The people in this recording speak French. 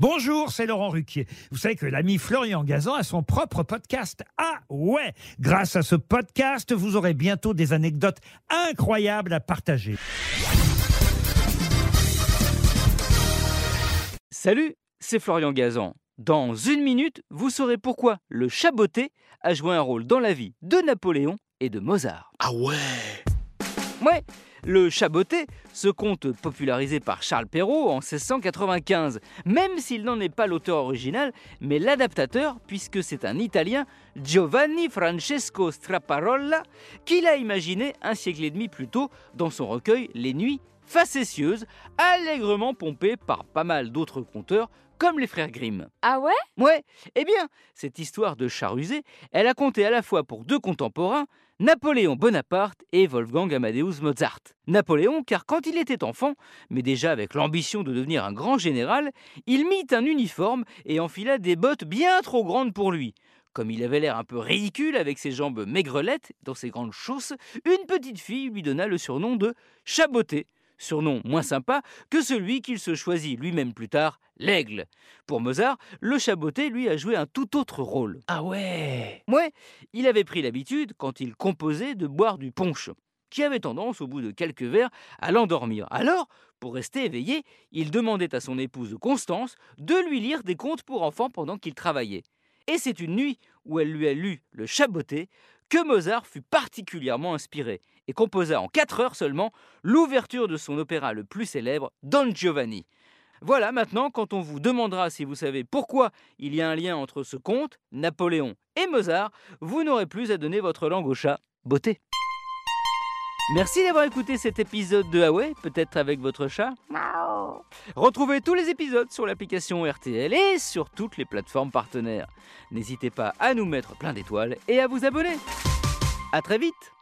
Bonjour, c'est Laurent Ruquier. Vous savez que l'ami Florian Gazan a son propre podcast. Ah ouais Grâce à ce podcast, vous aurez bientôt des anecdotes incroyables à partager. Salut, c'est Florian Gazan. Dans une minute, vous saurez pourquoi le chaboté a joué un rôle dans la vie de Napoléon et de Mozart. Ah ouais Ouais, le chaboté, ce conte popularisé par Charles Perrault en 1695, même s'il n'en est pas l'auteur original, mais l'adaptateur, puisque c'est un Italien, Giovanni Francesco Straparolla, qui l'a imaginé un siècle et demi plus tôt dans son recueil Les Nuits facétieuses, allègrement pompées par pas mal d'autres conteurs comme les frères Grimm. Ah ouais? Ouais, eh bien, cette histoire de chat rusé, elle a compté à la fois pour deux contemporains, Napoléon Bonaparte et Wolfgang Amadeus Mozart. Napoléon, car quand il était enfant, mais déjà avec l'ambition de devenir un grand général, il mit un uniforme et enfila des bottes bien trop grandes pour lui. Comme il avait l'air un peu ridicule avec ses jambes maigrelettes dans ses grandes chausses, une petite fille lui donna le surnom de Chaboté, surnom moins sympa que celui qu'il se choisit lui-même plus tard, l'aigle. Pour Mozart, le chaboté lui a joué un tout autre rôle. Ah ouais Ouais, il avait pris l'habitude, quand il composait, de boire du punch, qui avait tendance, au bout de quelques verres, à l'endormir. Alors, pour rester éveillé, il demandait à son épouse Constance de lui lire des contes pour enfants pendant qu'il travaillait. Et c'est une nuit où elle lui a lu le chaboté que Mozart fut particulièrement inspiré et composa en 4 heures seulement l'ouverture de son opéra le plus célèbre, Don Giovanni. Voilà maintenant, quand on vous demandera si vous savez pourquoi il y a un lien entre ce conte, Napoléon et Mozart, vous n'aurez plus à donner votre langue au chat. Beauté. Merci d'avoir écouté cet épisode de Huawei, peut-être avec votre chat. Retrouvez tous les épisodes sur l'application RTL et sur toutes les plateformes partenaires. N'hésitez pas à nous mettre plein d'étoiles et à vous abonner. A très vite